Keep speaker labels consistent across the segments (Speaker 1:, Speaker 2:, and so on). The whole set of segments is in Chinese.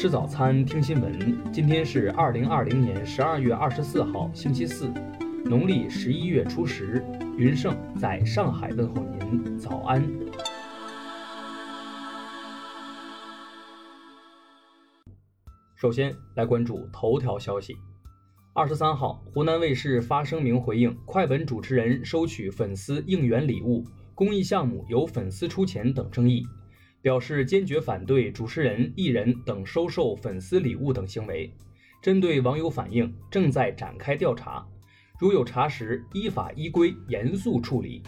Speaker 1: 吃早餐，听新闻。今天是二零二零年十二月二十四号，星期四，农历十一月初十。云盛在上海问候您，早安。首先来关注头条消息。二十三号，湖南卫视发声明回应快本主持人收取粉丝应援礼物、公益项目由粉丝出钱等争议。表示坚决反对主持人、艺人等收受粉丝礼物等行为。针对网友反映，正在展开调查，如有查实，依法依规严肃处理。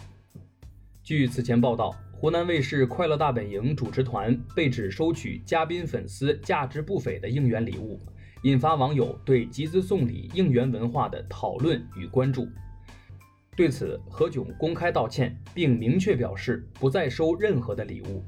Speaker 1: 据此前报道，湖南卫视《快乐大本营》主持团被指收取嘉宾粉丝价值不菲的应援礼物，引发网友对集资送礼应援文化的讨论与关注。对此，何炅公开道歉，并明确表示不再收任何的礼物。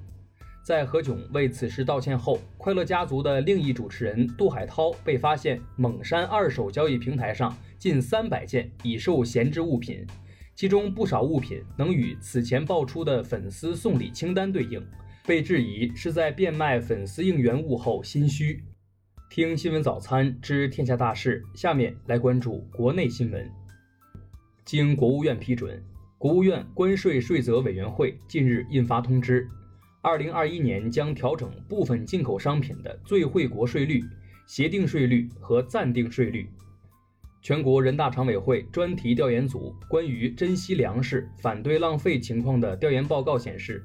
Speaker 1: 在何炅为此事道歉后，快乐家族的另一主持人杜海涛被发现蒙山二手交易平台上近三百件已售闲置物品，其中不少物品能与此前爆出的粉丝送礼清单对应，被质疑是在变卖粉丝应援物后心虚。听新闻早餐知天下大事，下面来关注国内新闻。经国务院批准，国务院关税税则委员会近日印发通知。二零二一年将调整部分进口商品的最惠国税率、协定税率和暂定税率。全国人大常委会专题调研组关于珍惜粮食、反对浪费情况的调研报告显示，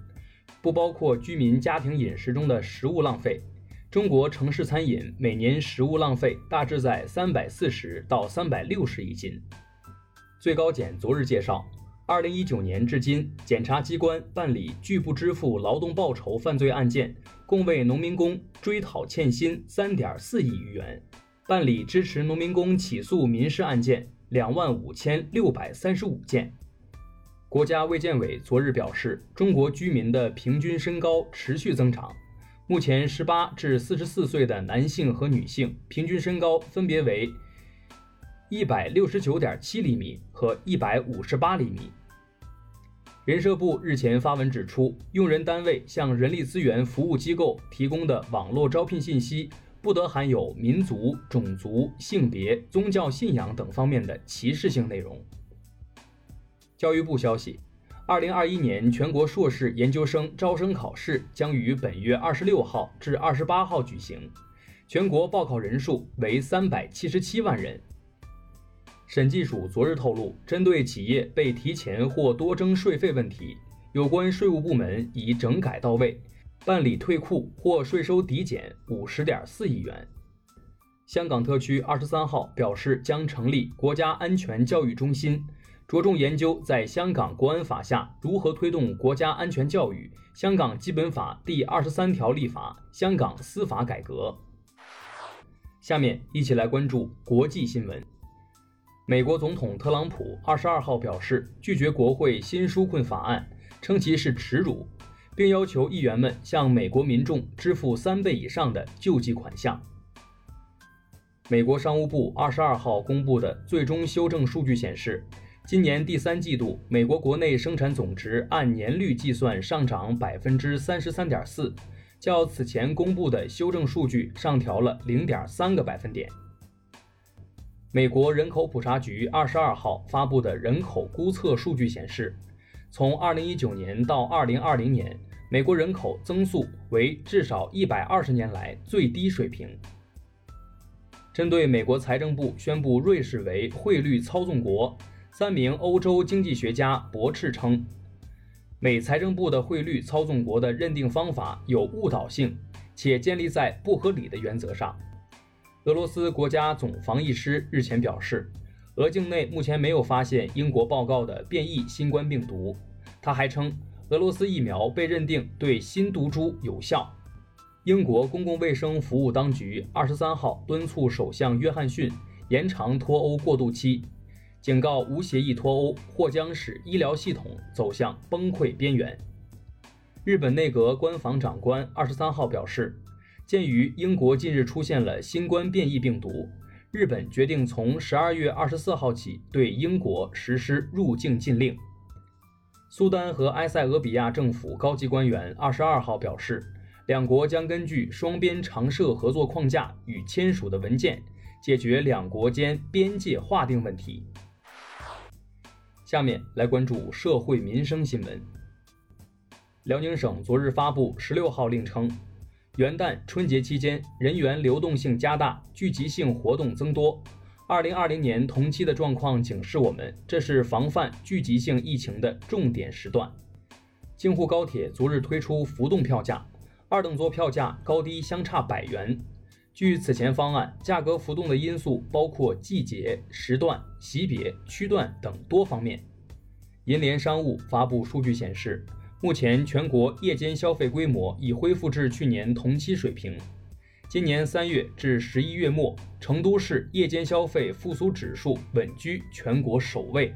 Speaker 1: 不包括居民家庭饮食中的食物浪费，中国城市餐饮每年食物浪费大致在三百四十到三百六十亿斤。最高检昨日介绍。二零一九年至今，检察机关办理拒不支付劳动报酬犯罪案件，共为农民工追讨欠薪三点四亿余元；办理支持农民工起诉民事案件两万五千六百三十五件。国家卫健委昨日表示，中国居民的平均身高持续增长，目前十八至四十四岁的男性和女性平均身高分别为一百六十九点七厘米和一百五十八厘米。人社部日前发文指出，用人单位向人力资源服务机构提供的网络招聘信息不得含有民族、种族、性别、宗教信仰等方面的歧视性内容。教育部消息，二零二一年全国硕士研究生招生考试将于本月二十六号至二十八号举行，全国报考人数为三百七十七万人。审计署昨日透露，针对企业被提前或多征税费问题，有关税务部门已整改到位，办理退库或税收抵减五十点四亿元。香港特区二十三号表示，将成立国家安全教育中心，着重研究在香港国安法下如何推动国家安全教育、香港基本法第二十三条立法、香港司法改革。下面一起来关注国际新闻。美国总统特朗普二十二号表示拒绝国会新纾困法案，称其是耻辱，并要求议员们向美国民众支付三倍以上的救济款项。美国商务部二十二号公布的最终修正数据显示，今年第三季度美国国内生产总值按年率计算上涨百分之三十三点四，较此前公布的修正数据上调了零点三个百分点。美国人口普查局二十二号发布的人口估测数据显示，从二零一九年到二零二零年，美国人口增速为至少一百二十年来最低水平。针对美国财政部宣布瑞士为汇率操纵国，三名欧洲经济学家驳斥称，美财政部的汇率操纵国的认定方法有误导性，且建立在不合理的原则上。俄罗斯国家总防疫师日前表示，俄境内目前没有发现英国报告的变异新冠病毒。他还称，俄罗斯疫苗被认定对新毒株有效。英国公共卫生服务当局二十三号敦促首相约翰逊延长脱欧过渡期，警告无协议脱欧或将使医疗系统走向崩溃边缘。日本内阁官房长官二十三号表示。鉴于英国近日出现了新冠变异病毒，日本决定从十二月二十四号起对英国实施入境禁令。苏丹和埃塞俄比亚政府高级官员二十二号表示，两国将根据双边常设合作框架与签署的文件，解决两国间边界划定问题。下面来关注社会民生新闻。辽宁省昨日发布十六号令称，元旦、春节期间人员流动性加大，聚集性活动增多。二零二零年同期的状况警示我们，这是防范聚集性疫情的重点时段。京沪高铁昨日推出浮动票价，二等座票价高低相差百元。据此前方案，价格浮动的因素包括季节、时段、级别、区段等多方面。银联商务发布数据显示，目前全国夜间消费规模已恢复至去年同期水平。今年三月至十一月末，成都市夜间消费复苏指数稳居全国首位。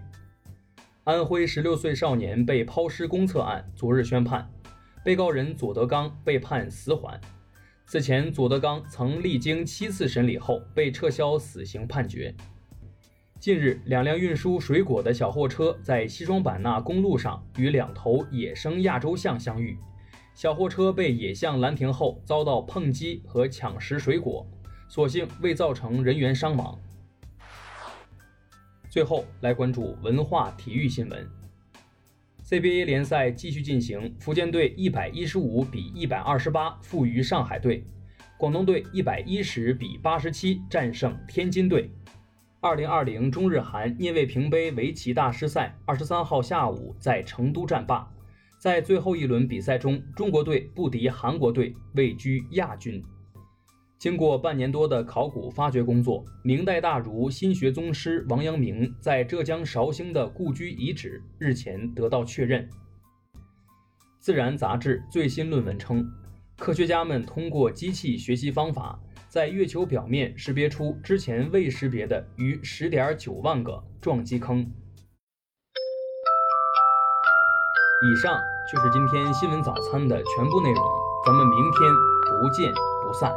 Speaker 1: 安徽十六岁少年被抛尸公厕案昨日宣判，被告人左德刚被判死缓。此前，左德刚曾历经七次审理后被撤销死刑判决。近日，两辆运输水果的小货车在西双版纳公路上与两头野生亚洲象相遇。小货车被野象拦停后，遭到碰击和抢食水果，所幸未造成人员伤亡。最后来关注文化体育新闻：CBA 联赛继续进行，福建队一百一十五比一百二十八负于上海队，广东队一百一十比八十七战胜天津队。二零二零中日韩聂卫平杯围棋大师赛二十三号下午在成都战罢。在最后一轮比赛中，中国队不敌韩国队，位居亚军。经过半年多的考古发掘工作，明代大儒心学宗师王阳明在浙江绍兴的故居遗址日前得到确认。《自然》杂志最新论文称，科学家们通过机器学习方法，在月球表面识别出之前未识别的逾十点九万个撞击坑。以上就是今天新闻早餐的全部内容，咱们明天不见不散。